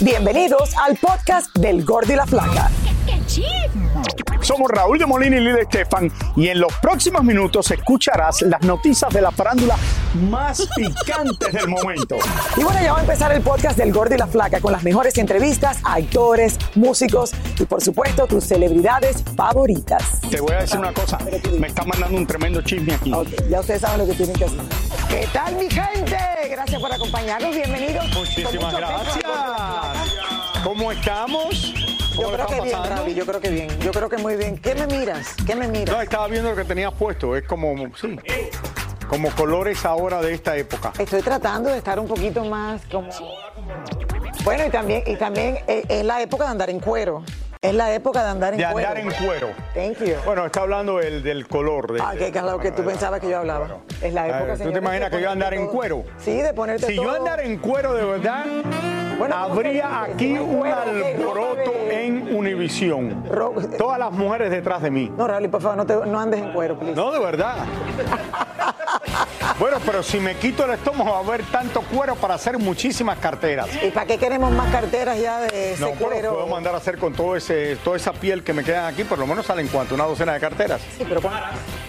Bienvenidos al podcast del Gordo y la Flaca. Somos Raúl de Molina y Lidia Estefan y en los próximos minutos escucharás las noticias de la farándula más picantes del momento. Y bueno, ya va a empezar el podcast del Gordo y la Flaca con las mejores entrevistas a actores, músicos y por supuesto tus celebridades favoritas. Te voy a decir una cosa, me está mandando un tremendo chisme aquí. Ok, ya ustedes saben lo que tienen que hacer. ¿Qué tal mi gente? Gracias por acompañarnos, bienvenidos. Muchísimas gracias. ¿Cómo estamos? ¿Cómo Yo creo que bien? Ravi, yo creo que bien. Yo creo que muy bien. ¿Qué me miras? ¿Qué me miras? No, estaba viendo lo que tenías puesto, es como, sí, como colores ahora de esta época. Estoy tratando de estar un poquito más como. Bueno, y también, y también eh, es la época de andar en cuero. Es la época de andar en De cuero. andar en cuero. Thank you. Bueno, está hablando del, del color. De, Ah, que, que lo que tú bueno, pensabas que yo hablaba. bueno. Es la época, ¿Tú te imaginas de que yo andar en cuero? Sí, de ponerte Si todo. yo andara en cuero de verdad, Bueno, habría aquí un alboroto en Univisión. Todas las mujeres detrás de mí. No, Raúl, por favor, no, te- no andes en cuero, please. No, de verdad. Bueno, pero si me quito el estómago va a haber tanto cuero para hacer muchísimas carteras. ¿Y para qué queremos más carteras ya de ese No, cuero? puedo mandar a hacer con todo ese, toda esa piel que me quedan aquí, por lo menos salen cuánto, una docena de carteras. Sí, pero,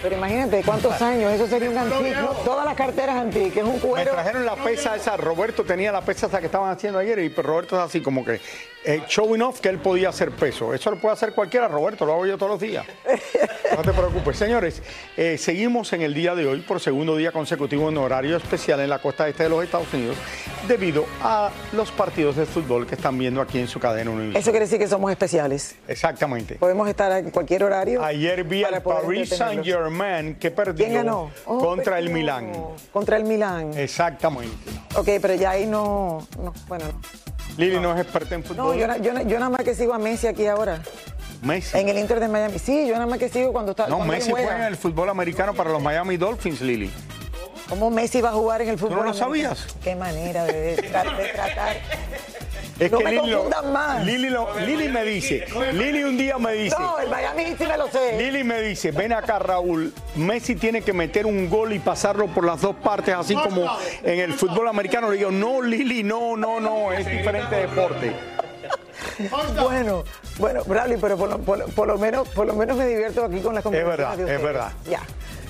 pero imagínate, ¿cuántos años? Eso sería un antique. ¿no? Todas las carteras antiques, es un Me cuero. trajeron la pesa esa, Roberto tenía la pesa esa que estaban haciendo ayer y Roberto es así como que eh, showing off que él podía hacer peso. Eso lo puede hacer cualquiera, Roberto, lo hago yo todos los días. No te preocupes. Señores, eh, seguimos en el día de hoy por segundo día consecutivo en horario especial en la costa este de los Estados Unidos debido a los partidos de fútbol que están viendo aquí en su cadena Univision. Eso quiere decir que somos especiales. Exactamente. Podemos estar en cualquier horario. Ayer vi al Paris entretenerlos. Saint-Germain que perdió ¿Quién ganó? Oh, contra el perdió. Milán. Contra el Milán. Exactamente. Ok, pero ya ahí no. no bueno, no. Lili no es experta en No, fútbol. yo, na- yo, na- yo nada más que sigo a Messi aquí ahora. Messi. En el Inter de Miami. Sí, yo nada más que sigo cuando está. No, cuando Messi juega. juega en el fútbol americano para los Miami Dolphins, Lili. ¿Cómo Messi va a jugar en el fútbol? no lo sabías? Qué manera de, tra- de tratar. Es No que me Lili, lo- confundan más. Lili, lo- Lili me dice, Lili un día me dice, No, el Miami sí me lo sé. Lili me dice, ven acá Raúl, Messi tiene que meter un gol y pasarlo por las dos partes, así como en el fútbol americano. Le digo, no Lili, no, no, no, es diferente deporte. Bueno, bueno, Bradley, pero por lo, por lo- por lo menos, por lo menos me divierto aquí con las conversaciones verdad, de es verdad. Ya.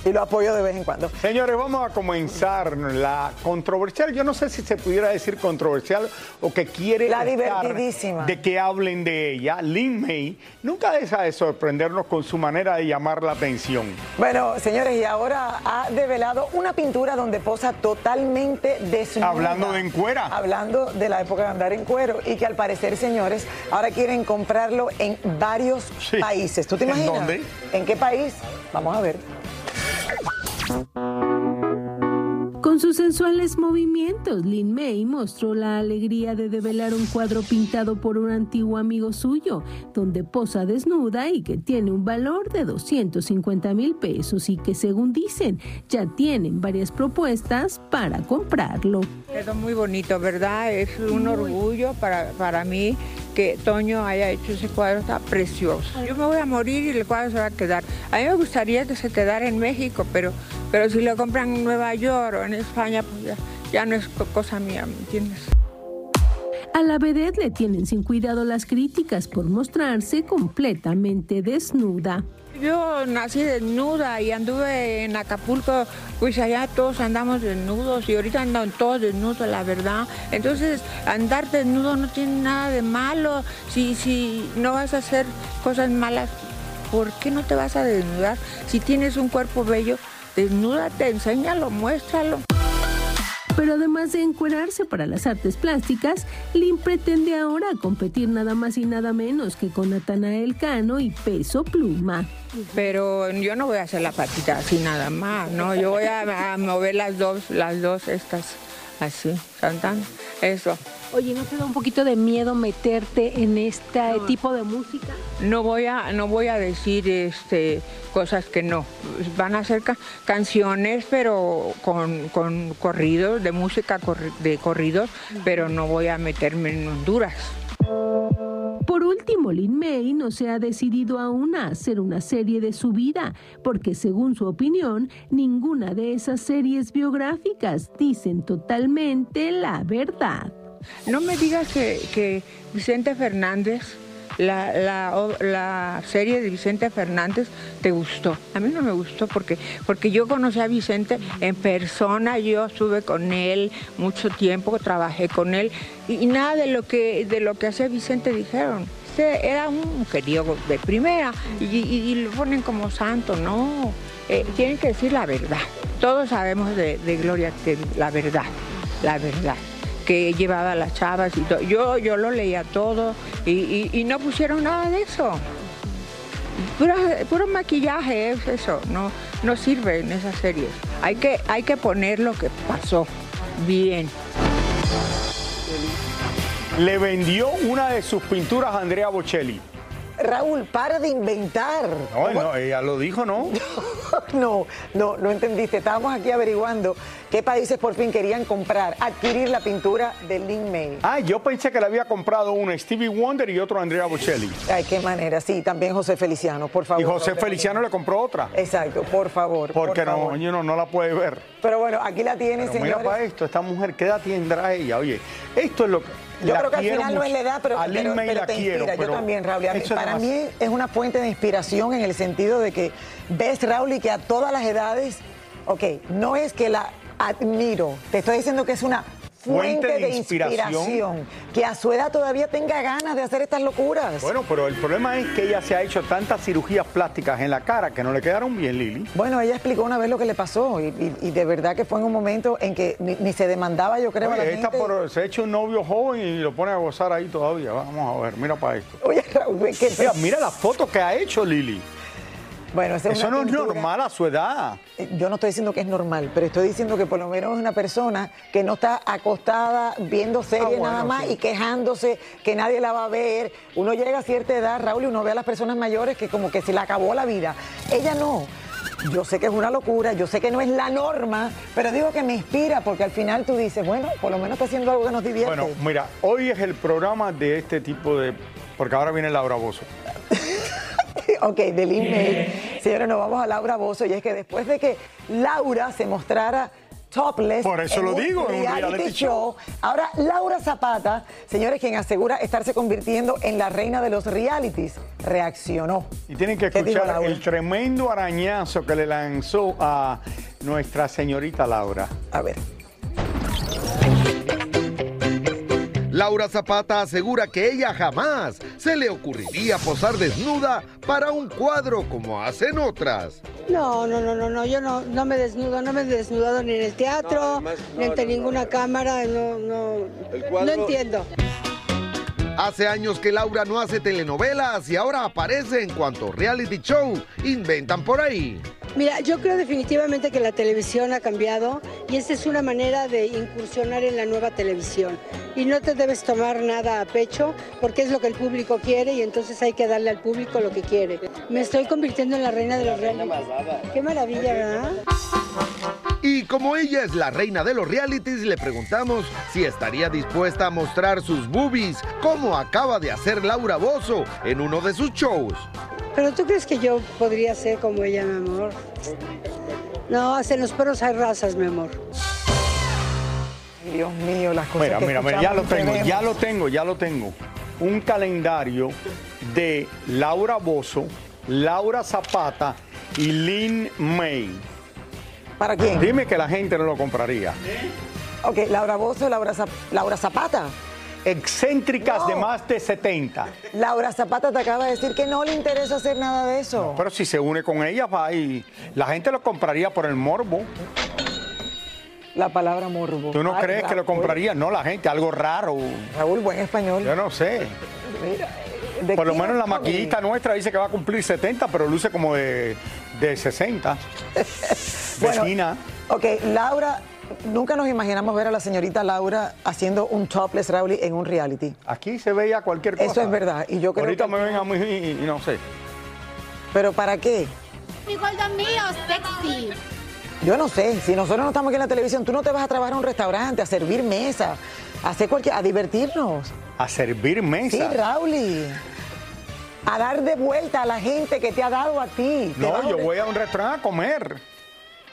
Y lo apoyo de vez en cuando. Señores, vamos a comenzar la controversial. Yo no sé si se pudiera decir controversial o que quiere La divertidísima. de que hablen de ella. Lin May nunca deja de sorprendernos con su manera de llamar la atención. Bueno, señores, y ahora ha develado una pintura donde posa totalmente desnuda. Hablando de en cuera. Hablando de la época de andar en cuero y que al parecer, señores, ahora quieren comprarlo en varios Sí. países. ¿Tú te ¿En imaginas? dónde? ¿En qué país? Vamos a ver. Con sus sensuales movimientos, Lin May mostró la alegría de develar un cuadro pintado por un antiguo amigo suyo, donde posa desnuda y que tiene un valor de 250 mil pesos y que según dicen ya tienen varias propuestas para comprarlo. Quedó muy bonito, ¿verdad? Es un orgullo para, para mí que Toño haya hecho ese cuadro, está precioso. Yo me voy a morir y el cuadro se va a quedar. A mí me gustaría que se quedara en México, pero, pero si lo compran en Nueva York o en España, pues ya, ya no es co- cosa mía, ¿me entiendes? A la vedette le tienen sin cuidado las críticas por mostrarse completamente desnuda. Yo nací desnuda y anduve en Acapulco, pues allá todos andamos desnudos y ahorita andan todos desnudos, la verdad. Entonces, andar desnudo no tiene nada de malo. Si, si no vas a hacer cosas malas, ¿por qué no te vas a desnudar? Si tienes un cuerpo bello, desnúdate, enséñalo, muéstralo. Pero además de encuerarse para las artes plásticas, Lynn pretende ahora competir nada más y nada menos que con Natanael Cano y Peso Pluma. Pero yo no voy a hacer la patita así nada más, ¿no? Yo voy a, mover las dos, las dos estas, así, cantando, eso. Oye, ¿no te da un poquito de miedo meterte en este tipo de música? No voy a, no voy a decir este, cosas que no. Van a ser ca- canciones, pero con, con corridos, de música de corridos, pero no voy a meterme en Honduras. Por último, Lin May no se ha decidido aún a hacer una serie de su vida, porque según su opinión, ninguna de esas series biográficas dicen totalmente la verdad. No me digas que, Vicente Fernández, la, serie de Vicente Fernández, te gustó. A mí no me gustó porque, porque yo conocí a Vicente en persona, yo estuve con él mucho tiempo, trabajé con él y, nada de lo que de lo que hacía Vicente dijeron. Este era un mujeriego de primera y lo ponen como santo, no. Eh, tienen que decir la verdad. Todos sabemos de, de Gloria que la verdad, la verdad que llevaba las chavas y todo. Yo, yo lo leía todo y, no pusieron nada de eso. Puro, puro maquillaje es eso, no, no sirve en esas series. Hay que, hay que poner lo que pasó bien. Le vendió una de sus pinturas a Andrea Bocelli. Raúl, para de inventar. No, no, ella lo dijo, ¿no? No, no, no entendiste. Estábamos aquí averiguando qué países por fin querían comprar, adquirir la pintura de Lin May. Ah, yo pensé que le había comprado una Stevie Wonder y otro a Andrea Bocelli. Ay, qué manera. Sí, también José Feliciano, por favor. Y José no Feliciano le compró otra. Exacto, por favor. Porque por no, favor. you know, no la puede ver. Pero bueno, aquí la tiene, Pero mira para esto, esta mujer, ¿qué edad tendrá ella? Oye, esto es lo que. Yo la creo que al final no es la edad, pero, pero- May pero la te quiero, inspira. pero Yo también, Raúl. para mí es una fuente de inspiración en el sentido de que ves, Raúl, y que a todas las edades, ok, no es que la admiro, te estoy diciendo que es una fuente, de, inspiración. que a su edad todavía tenga ganas de hacer estas locuras. Bueno, pero el problema es que ella se ha hecho tantas cirugías plásticas en la cara que no le quedaron bien, Lili. Bueno, ella explicó una vez lo que le pasó y, y- y de verdad que fue en un momento en que ni, ni se demandaba, yo creo, a la Oye, esta gente. por- se ha hecho un novio joven y lo pone a gozar ahí todavía. Vamos a ver, mira para esto. Oye, Raúl, que Mira, mira las fotos que ha hecho Lili. Bueno, esa es Eso una no es normal a su edad. Eh, Yo no estoy diciendo que es normal, pero estoy diciendo que por lo menos es una persona que no está acostada viendo series Ah, bueno, nada más sí. y quejándose que nadie la va a ver. Uno llega a cierta edad, Raúl, y uno ve a las personas mayores que como que se le acabó la vida. Ella no. Yo sé que es una locura, yo sé que no es la norma, pero digo que me inspira porque al final tú dices, bueno, por lo menos está haciendo algo que nos divierte. Bueno, mira, hoy es el programa de este tipo de. Porque ahora viene Laura Bozo. Ok, del email. Señores, nos vamos a Laura Bozo y es que después de que Laura se mostrara topless Por eso en lo un digo, en un reality show, ahora Laura Zapata, señores, quien asegura estarse convirtiendo en la reina de los realities, reaccionó. Y tienen que ¿Qué dijo escuchar el tremendo arañazo que le lanzó a nuestra señorita Laura. A ver. Laura Zapata asegura que ella jamás se le ocurriría posar desnuda para un cuadro como hacen otras. No, no, no, no, no, yo no, no me desnudo, no me he desnudado ni en el teatro, ni ante ninguna cámara, no, no, no entiendo. Hace años que Laura no hace telenovelas y ahora aparece en cuanto reality show inventan por ahí. Mira, yo creo definitivamente que la televisión ha cambiado y esta es una manera de incursionar en la nueva televisión. Y no te debes tomar nada a pecho porque es lo que el público quiere y entonces hay que darle al público lo que quiere. Me estoy convirtiendo en la reina de los realities. Qué maravilla, ¿verdad? Y como ella es la reina de los realities, le preguntamos si estaría dispuesta a mostrar sus boobies, como acaba de hacer Laura Bozo en uno de sus shows. Pero tú crees que yo podría ser como ella, mi amor? No, en los perros hay razas, mi amor. Dios mío, las cosas Mira, que mira, mira, ya lo tengo, ya lo tengo, ya lo tengo. Un calendario de Laura Bozo, Laura Zapata y Lin May. ¿Para quién? Dime que la gente no lo compraría. Ok, Laura Bozo, Laura, Zap- Laura Zapata. Excéntricas de más de 70. Laura Zapata te acaba de decir que no le interesa hacer nada de eso. Pero si se une con ella, va y la gente lo compraría por el morbo. la palabra morbo. ¿Tú no Ay, crees que lo compraría? No, la gente, algo raro. Raúl, buen español. Yo no sé. Mira, ¿de Por lo menos la maquillista nuestra dice que va a cumplir 70, pero luce como de, de 60. Bueno, Vecina. Ok, Laura, nunca nos imaginamos ver a la señorita Laura haciendo un topless Raúl en un reality. Aquí se veía cualquier cosa. Eso es verdad. Y yo creo Ahorita que- me ven a mí y, y no sé. ¿Pero para qué? Mi gordo mío, sexy. Yo no sé. Si nosotros no estamos aquí en la televisión, tú no te vas a trabajar a un restaurante, a servir mesa, a hacer cualquier, a divertirnos. A servir Sí, mesa. Raúl. A dar de vuelta a la gente que te ha dado a ti. No, yo voy a un restaurante a comer.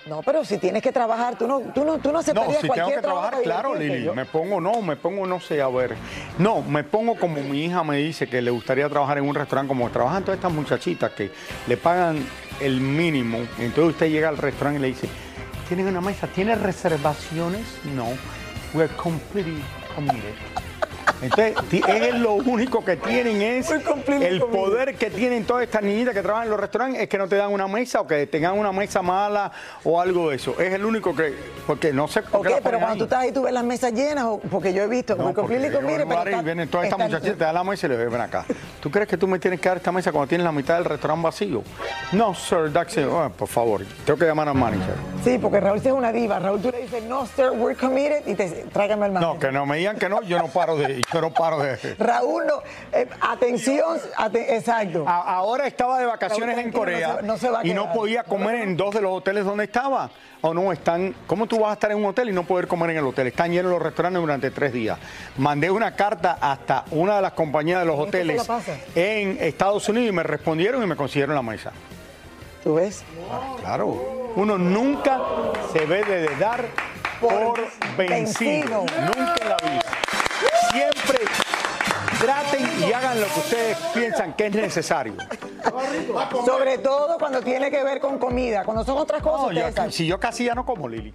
No, pero si tienes que trabajar, tú no, tú no, tú no No, aceptarías si tengo cualquier que trabajar, claro. Lili. Yo- Me pongo, no, me pongo, no sé, a ver. No, me pongo como mi hija me dice que le gustaría trabajar en un restaurante, como trabajan todas estas muchachitas que le pagan el mínimo. Entonces usted llega al restaurante y le dice, ¿tienen una mesa? ¿Tiene reservaciones? No. We're completely committed. Entonces, es lo único que tienen es el poder que tienen todas estas niñitas que trabajan en los restaurantes es que no te dan una mesa o que tengan una mesa mala o algo de eso. Es el único que, porque no sé por Ok, qué pero cuando ahí. tú estás ahí, tú ves las mesas llenas, o- porque yo he visto, No, porque committed, pero lugar y está- vienen todas estas muchachitas, te dan la mesa y le ven, ven acá. ¿Tú crees que tú me tienes que dar esta mesa cuando tienes la mitad del restaurante vacío? No, sir, that's it. Oh, por favor, tengo que llamar al manager. Sí, porque Raúl sí es una diva. Raúl tú le dices, no, sir, we're committed, y te tráigame el manager. No, que no me digan que no, yo no paro de, yo no paro de. Raúl, no, eh, atención, aten- exacto. A- ahora estaba de vacaciones Raúl, en Corea no se- no se va a y no podía comer en dos de los hoteles donde estaba. O no, están. ¿Cómo tú vas a estar en un hotel y no poder comer en el hotel? Están llenos los restaurantes durante tres días. Mandé una carta hasta una de las compañías de los ¿En qué te la hoteles en Estados Unidos y me respondieron y me consiguieron la mesa. ¿Tú ves? Claro. Uno nunca se debe de dar por vencido. vencido. Nunca en la vida. Siempre traten y hagan lo que ustedes piensan que es necesario. Sobre todo cuando tiene que ver con comida. Cuando son otras cosas, No, yo- ustedes saben. si yo casi ya no como, Lili.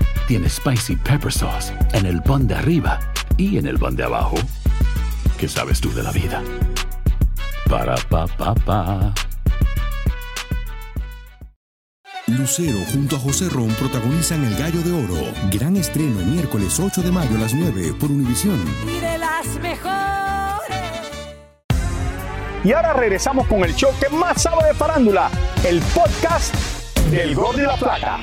tiene Spicy Pepper Sauce en el pan de arriba y en el pan de abajo, ¿qué sabes tú de la vida? Para, pa, pa, pa. Lucero junto a José Ron protagonizan El Gallo de Oro. Gran estreno miércoles 8 de mayo a las 9 por Univisión. Y de las mejores. Y ahora regresamos con el show que más sabe de farándula, el podcast del Gol de la Plata.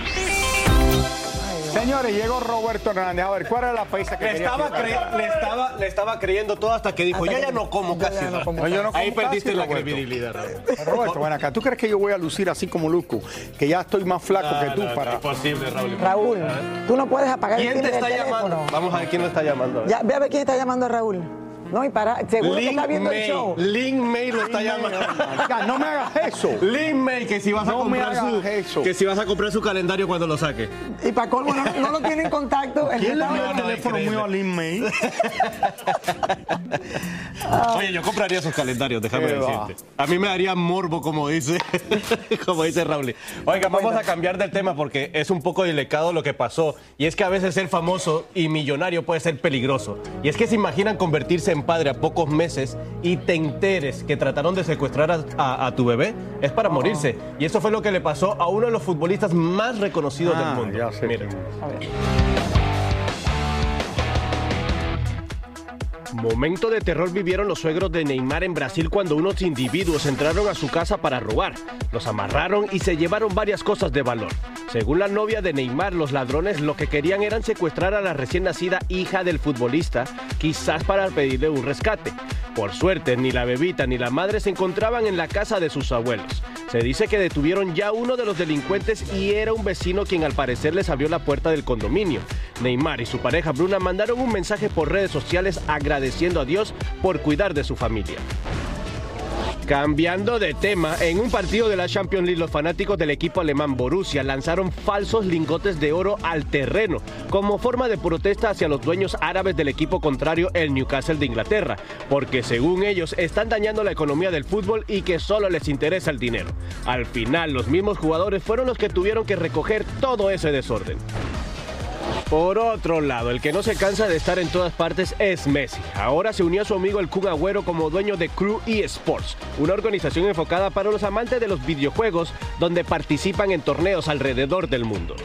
Señores, llegó Roberto Hernández. A ver, ¿cuál era la pesa que Le estaba, cre- le, estaba, le estaba creyendo todo hasta que dijo, Hasta yo que- ya no como casi no nada". como Yo no Ahí perdiste la Roberto. credibilidad, Raúl. Roberto, ven acá. ¿Tú crees que yo voy a lucir así como Luco? Que ya estoy más flaco No, que tú no, no, para. imposible, Raúl. Raúl, tú no puedes apagar el ¿Quién te está llamando? teléfono. Vamos a ver quién lo está llamando. Ya, ve a ver quién está llamando a Raúl. No, y para, seguro que está viendo May. el show. Lin May lo está llamando. Ya, no me hagas eso. Lin May, que si vas a No comprar su, eso. que si vas a comprar su calendario cuando lo saque. Y para colmo, no, no lo tiene en contacto. El ¿Quién le dio el teléfono mío a Lin May? Oye, yo compraría sus calendarios, déjame Qué va. decirte. A mí me daría morbo, como dice, como dice Raúl. Oiga, vamos a cambiar del tema porque es un poco delicado lo que pasó. Y es que a veces ser famoso y millonario puede ser peligroso. Y es que se imaginan convertirse en padre a pocos meses y te enteres que trataron de secuestrar a, a- a tu bebé. Es para morirse. Y eso fue lo que le pasó a uno de los futbolistas más reconocidos Ah, del mundo. ya sé Mira. Momento de terror vivieron los suegros de Neymar en Brasil cuando unos individuos entraron a su casa para robar. Los amarraron y se llevaron varias cosas de valor. Según la novia de Neymar, los ladrones lo que querían eran secuestrar a la recién nacida hija del futbolista, quizás para pedirle un rescate. Por suerte, ni la bebita ni la madre se encontraban en la casa de sus abuelos. Se dice que detuvieron ya uno de los delincuentes y era un vecino quien al parecer les abrió la puerta del condominio. Neymar y su pareja Bruna mandaron un mensaje por redes sociales agradeciendo a Dios por cuidar de su familia. Cambiando de tema, en un partido de la Champions League, los fanáticos del equipo alemán Borussia lanzaron falsos lingotes de oro al terreno como forma de protesta hacia los dueños árabes del equipo contrario, el Newcastle de Inglaterra, porque según ellos están dañando la economía del fútbol y que solo les interesa el dinero. Al final, los mismos jugadores fueron los que tuvieron que recoger todo ese desorden. Por otro lado, el que no se cansa de estar en todas partes es Messi. Ahora se unió a su amigo el Kun Agüero como dueño de Crew eSports, una organización enfocada para los amantes de los videojuegos donde participan en torneos alrededor del mundo.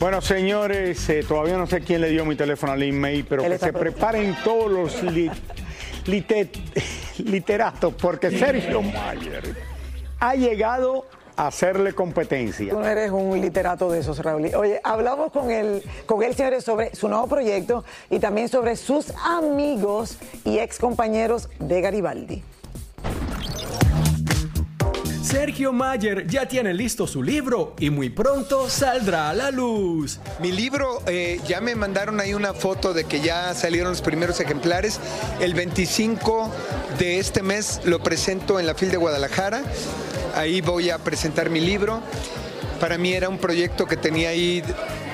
Bueno, señores, eh, todavía no sé quién le dio mi teléfono a Lin May, pero que se preparen todos los li- lite- literatos, porque Sergio Mayer ha llegado hacerle competencia. Tú no eres un literato de esos, Raúl. Oye, hablamos con él, con él, señores, sobre su nuevo proyecto y también sobre sus amigos y ex compañeros de Garibaldi. Sergio Mayer ya tiene listo su libro y muy pronto saldrá a la luz. Mi libro, eh, ya me mandaron ahí una foto de que ya salieron los primeros ejemplares. El 25 de este mes lo presento en la FIL de Guadalajara. Ahí voy a presentar mi libro. Para mí era un proyecto que tenía ahí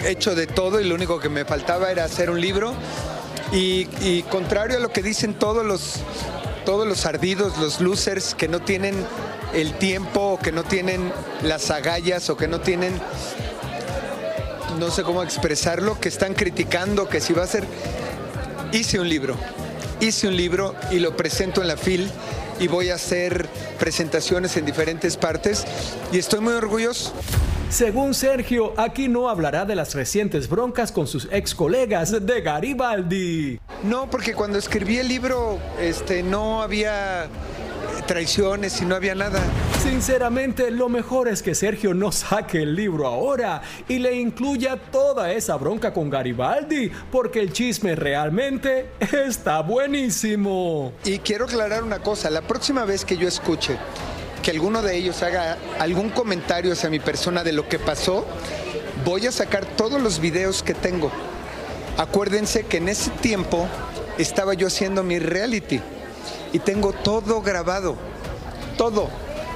hecho de todo y lo único que me faltaba era hacer un libro. Y, y contrario a lo que dicen todos los, todos los ardidos, los losers que no tienen el tiempo o que no tienen las agallas o que no tienen no sé cómo expresarlo, que están criticando que si va a ser... Hice un libro, hice un libro y lo presento en la FIL y voy a hacer presentaciones en diferentes partes y estoy muy orgulloso. Según Sergio, aquí no hablará de las recientes broncas con sus ex colegas de Garibaldi. No, porque cuando escribí el libro este, no había traiciones y no había nada. Sinceramente, lo mejor es que Sergio no saque el libro ahora y le incluya toda esa bronca con Garibaldi, porque el chisme realmente está buenísimo. Y quiero aclarar una cosa, la próxima vez que yo escuche que alguno de ellos haga algún comentario hacia mi persona de lo que pasó, voy a sacar todos los videos que tengo. Acuérdense que en ese tiempo estaba yo haciendo mi reality y tengo todo grabado, todo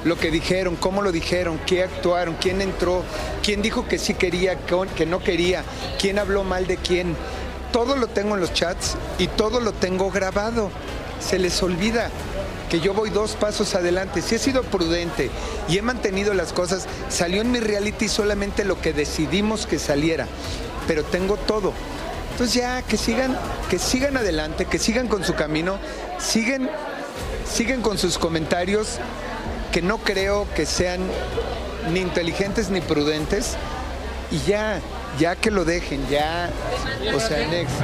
lo que dijeron, cómo lo dijeron, qué actuaron, quién entró, quién dijo que sí quería, que no quería, quién habló mal de quién. Todo lo tengo en los chats y todo lo tengo grabado. Se les olvida que yo voy dos pasos adelante. Si he sido prudente y he mantenido las cosas, salió en mi reality solamente lo que decidimos que saliera, pero tengo todo. Entonces ya que sigan, que sigan adelante, que sigan con su camino, siguen, siguen con sus comentarios que no creo que sean ni inteligentes ni prudentes y ya, ya que lo dejen, ya, o sea, next.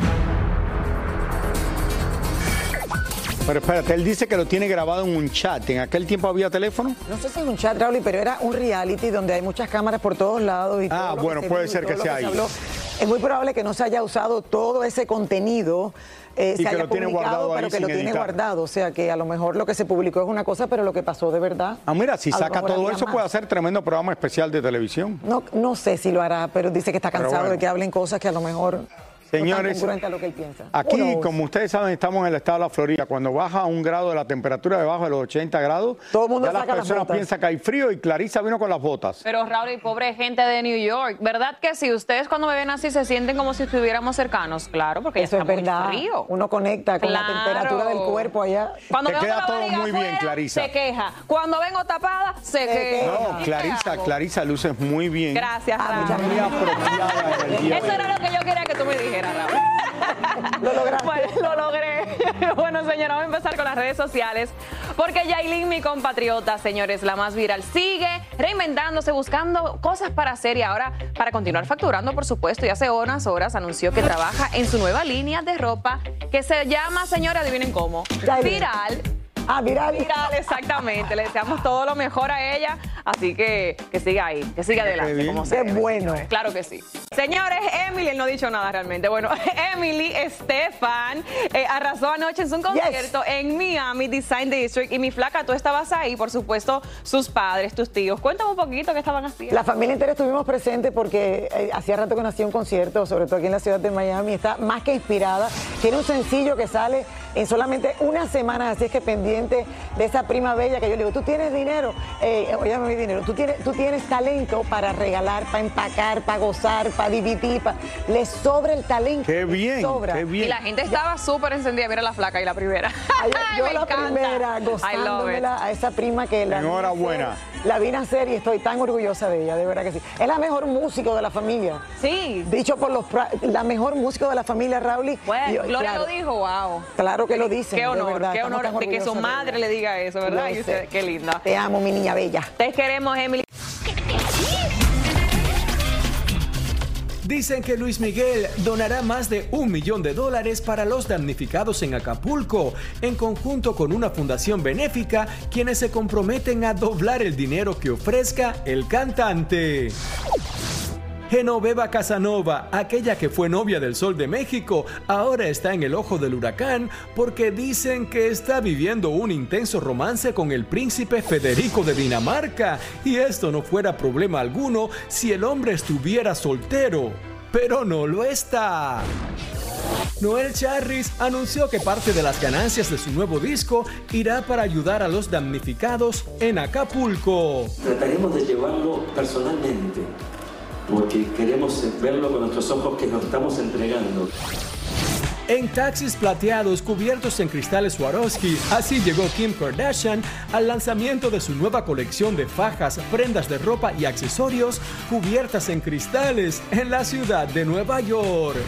Pero espérate, él dice que lo tiene grabado en un chat. ¿En aquel tiempo había teléfono? No sé si es un chat, Raúl, pero era un reality donde hay muchas cámaras por todos lados. Y Ah, todo bueno, puede ser que lo sea se ahí. Es muy probable que no se haya usado todo ese contenido. eh, se que haya lo tiene publicado, pero que lo tiene editar. guardado. O sea, que a lo mejor lo que se publicó es una cosa, pero lo que pasó de verdad. Ah, mira, si saca todo eso más. puede hacer tremendo programa especial de televisión. No, no sé si lo hará, pero dice que está cansado bueno. de que hablen cosas que a lo mejor Señores, están congruentes a lo que él piensa. Aquí, como ustedes saben, estamos en el estado de la Florida. Cuando baja un grado de la temperatura debajo de los 80 grados, Todo el mundo ya las saca las personas piensan que hay frío y Clarisa vino con las botas. Pero Raúl y pobre gente de New York, ¿verdad que si ustedes cuando me ven así se sienten como si estuviéramos cercanos? Claro, porque Eso ya es está muy verdad. frío. Uno conecta con la temperatura del cuerpo allá. Cuando Te veo queda todo muy bien, Clarisa. Se queja. Cuando vengo tapada, se queja. No, ¿Y Clarisa? Clarisa luces muy bien. Gracias, Raúl. Muy apropiada Eso era lo que yo quería que tú me dijeras, Lo lograste. Bueno, lo logré. Bueno, señora, vamos a empezar con las redes sociales. Porque Yailin, mi compatriota, señores, la más viral, sigue reinventándose, buscando cosas para hacer y ahora para continuar facturando, por supuesto. Y hace unas horas anunció que trabaja en su nueva línea de ropa que se llama, señora, adivinen cómo, Yailin. Viral. Ah, viral. Viral, exactamente. Le deseamos todo lo mejor a ella. Así que que siga ahí, que siga adelante. Como Qué debe. bueno. Claro que sí. Señores, Emily, él no ha dicho nada realmente. Bueno, Emily Estefan eh, arrasó anoche en su concierto en Miami Design District. Y mi flaca, tú estabas ahí, por supuesto, sus padres, tus tíos. Cuéntame un poquito qué estaban haciendo. La familia entera estuvimos presentes porque eh, hacía rato que no hacía un concierto, sobre todo aquí en la ciudad de Miami. Está más que inspirada. Tiene un sencillo que sale en solamente una semana, así es que pendiente de esa prima bella que yo le digo, tú tienes dinero, eh, oye, mi dinero, tú tienes, tú tienes talento para regalar, para empacar, para gozar, para dividir, para... le sobra el talento. Qué bien, sobra. qué bien. Y la gente estaba súper encendida. Mira la flaca y la primera. Ay, yo Me la encanta. primera, I love it. gozándomela a esa prima que la Enhorabuena. La vi nacer y estoy tan orgullosa de ella, de verdad que sí. Es la mejor músico de la familia. Sí. Dicho por los... La mejor músico de la familia, Raúl. Bueno, Gloria lo dijo, wow. Claro que lo dicen. Qué de honor, verdad, qué honor de que su de madre le diga eso, ¿verdad? Y usted, qué linda. Te amo, mi niña bella. Te queremos, Emily. Dicen que Luis Miguel donará más de un millón de dólares para los damnificados en Acapulco, en conjunto con una fundación benéfica, quienes se comprometen a doblar el dinero que ofrezca el cantante. Genoveva Casanova, aquella que fue novia del Sol de México, ahora está en el ojo del huracán porque dicen que está viviendo un intenso romance con el príncipe Federico de Dinamarca. Y esto no fuera problema alguno si el hombre estuviera soltero. Pero no lo está. Noel Charris anunció que parte de las ganancias de su nuevo disco irá para ayudar a los damnificados en Acapulco. Trataremos de llevarlo personalmente, porque queremos verlo con nuestros ojos que nos estamos entregando. En taxis plateados cubiertos en cristales Swarovski, así llegó Kim Kardashian al lanzamiento de su nueva colección de fajas, prendas de ropa y accesorios cubiertas en cristales en la ciudad de Nueva York.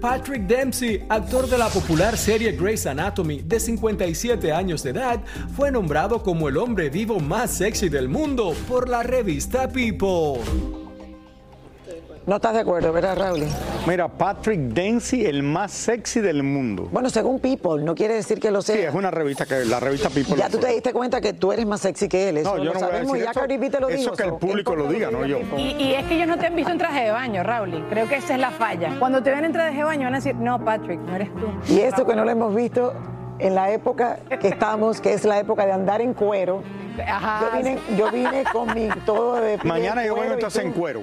Patrick Dempsey, actor de la popular serie Grey's Anatomy de 57 años de edad, fue nombrado como el hombre vivo más sexy del mundo por la revista People. No estás de acuerdo, ¿verdad, Raúl? Mira, Patrick Dempsey, el más sexy del mundo. Bueno, según People, no quiere decir que lo sea. Sí, es una revista que la revista People. Ya tú te diste cuenta que tú eres más sexy que él. Eso No, yo lo no voy a sabemos. decir ya eso. Cardi B te lo Eso dijo. que el público lo diga, no yo. Y, y es que ellos no te han visto en traje de baño, Raúl. Creo que esa es la falla. Cuando te ven en traje de baño van a decir, no, Patrick, no eres tú. Y esto que no lo hemos visto en la época que estamos, que es la época de andar en cuero. Ajá. Yo vine, yo vine con mi todo de Mañana yo vengo entonces en cuero.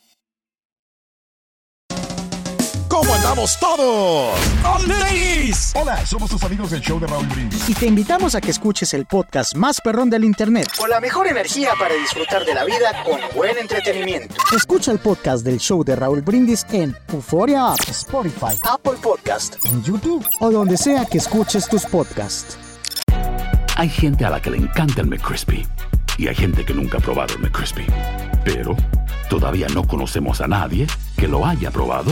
¿Cómo andamos todos? Hola, somos tus amigos del show de Raúl Brindis. y te invitamos a que escuches el podcast más perrón del internet. Con la mejor energía para disfrutar de la vida con buen entretenimiento. Escucha el podcast del show de Raúl Brindis en Euforia App, Spotify, Apple Podcast. en YouTube o donde sea que escuches tus podcasts. Hay gente a la que le encanta el McCrispy y hay gente que nunca ha probado el McCrispy. Pero todavía no conocemos a nadie que lo haya probado